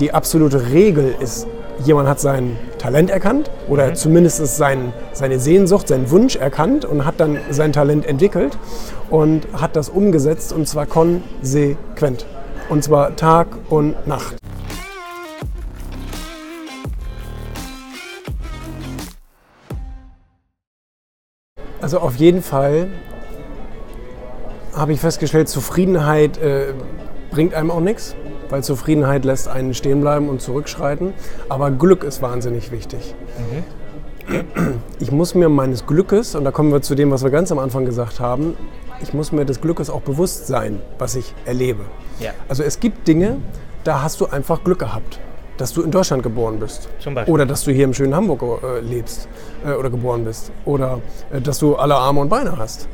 Die absolute Regel ist, jemand hat sein Talent erkannt oder mhm. zumindest sein, seine Sehnsucht, seinen Wunsch erkannt und hat dann sein Talent entwickelt und hat das umgesetzt und zwar konsequent. Und zwar Tag und Nacht. Also auf jeden Fall habe ich festgestellt, Zufriedenheit äh, bringt einem auch nichts weil Zufriedenheit lässt einen stehen bleiben und zurückschreiten. Aber Glück ist wahnsinnig wichtig. Mhm. Ich muss mir meines Glückes, und da kommen wir zu dem, was wir ganz am Anfang gesagt haben, ich muss mir des Glückes auch bewusst sein, was ich erlebe. Ja. Also es gibt Dinge, da hast du einfach Glück gehabt dass du in Deutschland geboren bist. Oder dass du hier im schönen Hamburg äh, lebst äh, oder geboren bist. Oder äh, dass du alle Arme und Beine hast.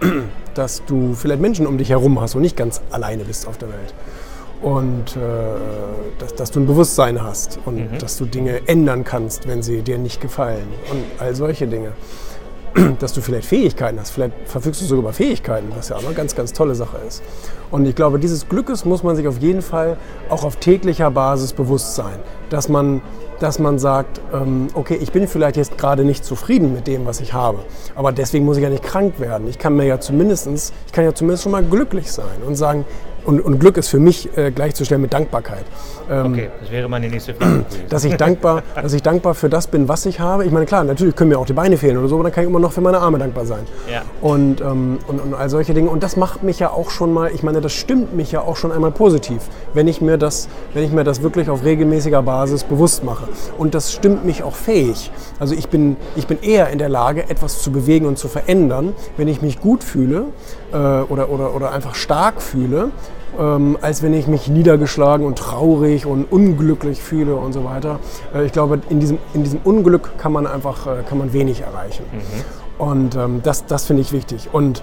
Mhm. Dass du vielleicht Menschen um dich herum hast und nicht ganz alleine bist auf der Welt und äh, dass, dass, du ein Bewusstsein hast und mhm. dass du Dinge ändern kannst, wenn sie dir nicht gefallen und all solche Dinge. Dass du vielleicht Fähigkeiten hast, vielleicht verfügst du sogar über Fähigkeiten, was ja auch eine ganz, ganz tolle Sache ist. Und ich glaube, dieses Glückes muss man sich auf jeden Fall auch auf täglicher Basis bewusst sein, dass man dass man sagt, ähm, okay, ich bin vielleicht jetzt gerade nicht zufrieden mit dem, was ich habe, aber deswegen muss ich ja nicht krank werden. Ich kann mir ja zumindest, ich kann ja zumindest schon mal glücklich sein und sagen, und, und Glück ist für mich äh, gleichzustellen mit Dankbarkeit. Ähm, okay, das wäre meine nächste Frage. dass, ich dankbar, dass ich dankbar für das bin, was ich habe. Ich meine, klar, natürlich können mir auch die Beine fehlen oder so, aber dann kann ich immer noch für meine Arme dankbar sein. Ja. Und, ähm, und, und all solche Dinge. Und das macht mich ja auch schon mal, ich meine, das stimmt mich ja auch schon einmal positiv, wenn ich mir das, wenn ich mir das wirklich auf regelmäßiger Basis bewusst mache. Und das stimmt mich auch fähig. Also ich bin, ich bin eher in der Lage, etwas zu bewegen und zu verändern, wenn ich mich gut fühle äh, oder, oder, oder einfach stark fühle, ähm, als wenn ich mich niedergeschlagen und traurig und unglücklich fühle und so weiter. Äh, ich glaube, in diesem, in diesem Unglück kann man einfach äh, kann man wenig erreichen. Mhm. Und ähm, das, das finde ich wichtig. Und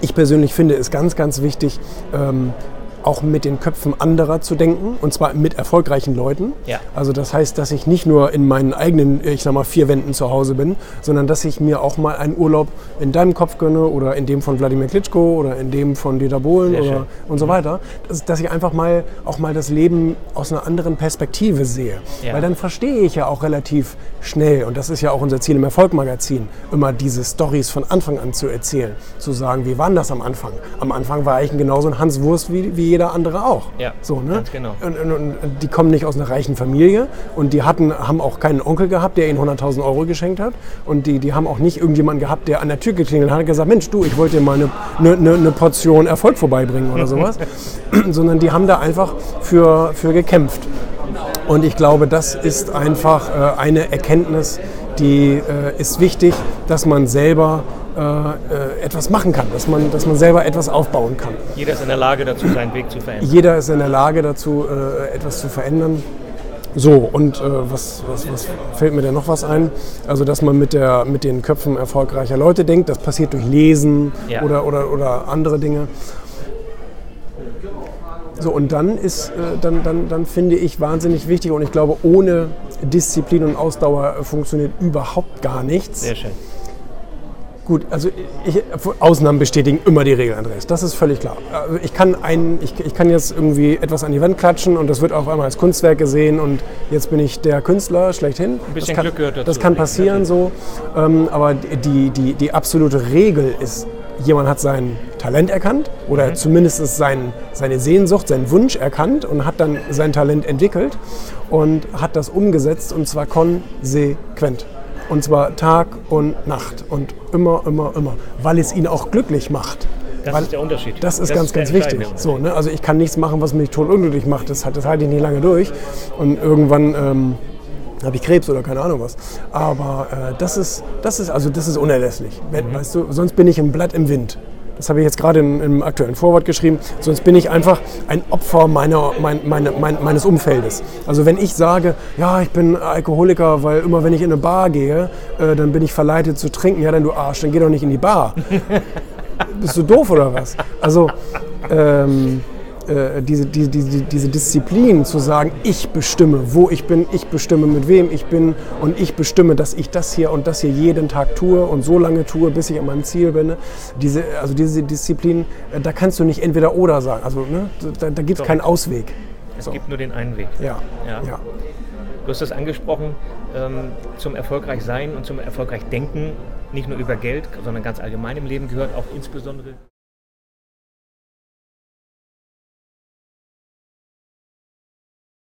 ich persönlich finde es ganz, ganz wichtig, ähm, auch mit den Köpfen anderer zu denken und zwar mit erfolgreichen Leuten. Ja. Also das heißt, dass ich nicht nur in meinen eigenen, ich sag mal, vier Wänden zu Hause bin, sondern dass ich mir auch mal einen Urlaub in deinem Kopf gönne oder in dem von Wladimir Klitschko oder in dem von Dieter Bohlen oder und so mhm. weiter. Dass, dass, ich einfach mal auch mal das Leben aus einer anderen Perspektive sehe. Ja. Weil dann verstehe ich ja auch relativ schnell, und das ist ja auch unser Ziel im Erfolgmagazin, immer diese Stories von Anfang an zu erzählen. Zu sagen, wie war das am Anfang? Am Anfang war ich genauso ein Hans Wurst wie, wie jeder andere auch. Ja, so, ne? ganz genau. Und, und, und, die kommen nicht aus einer reichen Familie und die hatten, haben auch keinen Onkel gehabt, der ihnen 100.000 Euro geschenkt hat. Und die, die haben auch nicht irgendjemanden gehabt, der an der Tür geklingelt hat und gesagt, Mensch, du, ich wollte dir mal eine, eine, eine Portion Erfolg vorbeibringen oder sowas. Sondern die haben da einfach für, für gekämpft. Und ich glaube, das ist einfach äh, eine Erkenntnis, die äh, ist wichtig, dass man selber äh, äh, etwas machen kann, dass man, dass man selber etwas aufbauen kann. Jeder ist in der Lage dazu, seinen Weg zu verändern. Jeder ist in der Lage dazu, äh, etwas zu verändern. So, und äh, was, was, was, fällt mir denn noch was ein? Also, dass man mit, der, mit den Köpfen erfolgreicher Leute denkt, das passiert durch Lesen ja. oder, oder, oder andere Dinge. So, und dann ist, äh, dann, dann, dann finde ich wahnsinnig wichtig und ich glaube, ohne Disziplin und Ausdauer funktioniert überhaupt gar nichts. Sehr schön. Gut, also ich, Ausnahmen bestätigen immer die Regel, Andreas. Das ist völlig klar. Also ich, kann ein, ich, ich, kann jetzt irgendwie etwas an die Wand klatschen und das wird auf einmal als Kunstwerk gesehen und jetzt bin ich der Künstler schlechthin. Ein bisschen kann, Glück gehört dazu. Das kann passieren so. Ähm, aber die, die, die absolute Regel ist, jemand hat sein Talent erkannt oder mhm. zumindest sein, seine Sehnsucht, seinen Wunsch erkannt und hat dann sein Talent entwickelt und hat das umgesetzt und zwar konsequent. Und zwar Tag und Nacht und immer, immer, immer, weil es ihn auch glücklich macht. Das weil ist der Unterschied. Das ist das ganz, ist ganz wichtig. So, ne? Also ich kann nichts machen, was mich tot unglücklich macht. Das, das halte ich nicht lange durch. Und irgendwann ähm, habe ich Krebs oder keine Ahnung was. Aber äh, das, ist, das, ist, also das ist unerlässlich. Mhm. Weißt du, sonst bin ich ein Blatt im Wind. Das habe ich jetzt gerade im, im, aktuellen Vorwort geschrieben. Sonst bin ich einfach ein Opfer meiner, mein, meine, mein, meines Umfeldes. Also wenn ich sage, ja, ich bin Alkoholiker, weil immer wenn ich in eine Bar gehe, äh, dann bin ich verleitet zu trinken. Ja, dann du Arsch, dann geh doch nicht in die Bar. Bist du doof oder was? Also ähm, äh, diese, die, die, diese Disziplin zu sagen, ich bestimme, wo ich bin, ich bestimme, mit wem ich bin und ich bestimme, dass ich das hier und das hier jeden Tag tue und so lange tue, bis ich an meinem Ziel bin. Diese, also diese Disziplin, äh, da kannst du nicht entweder oder sagen. Also ne, da, da gibt es keinen Ausweg. Es so. gibt nur den einen Weg. Ja. ja. ja. Du hast das angesprochen, ähm, zum Erfolgreichsein und zum Erfolgreich denken, nicht nur über Geld, sondern ganz allgemein im Leben gehört auch insbesondere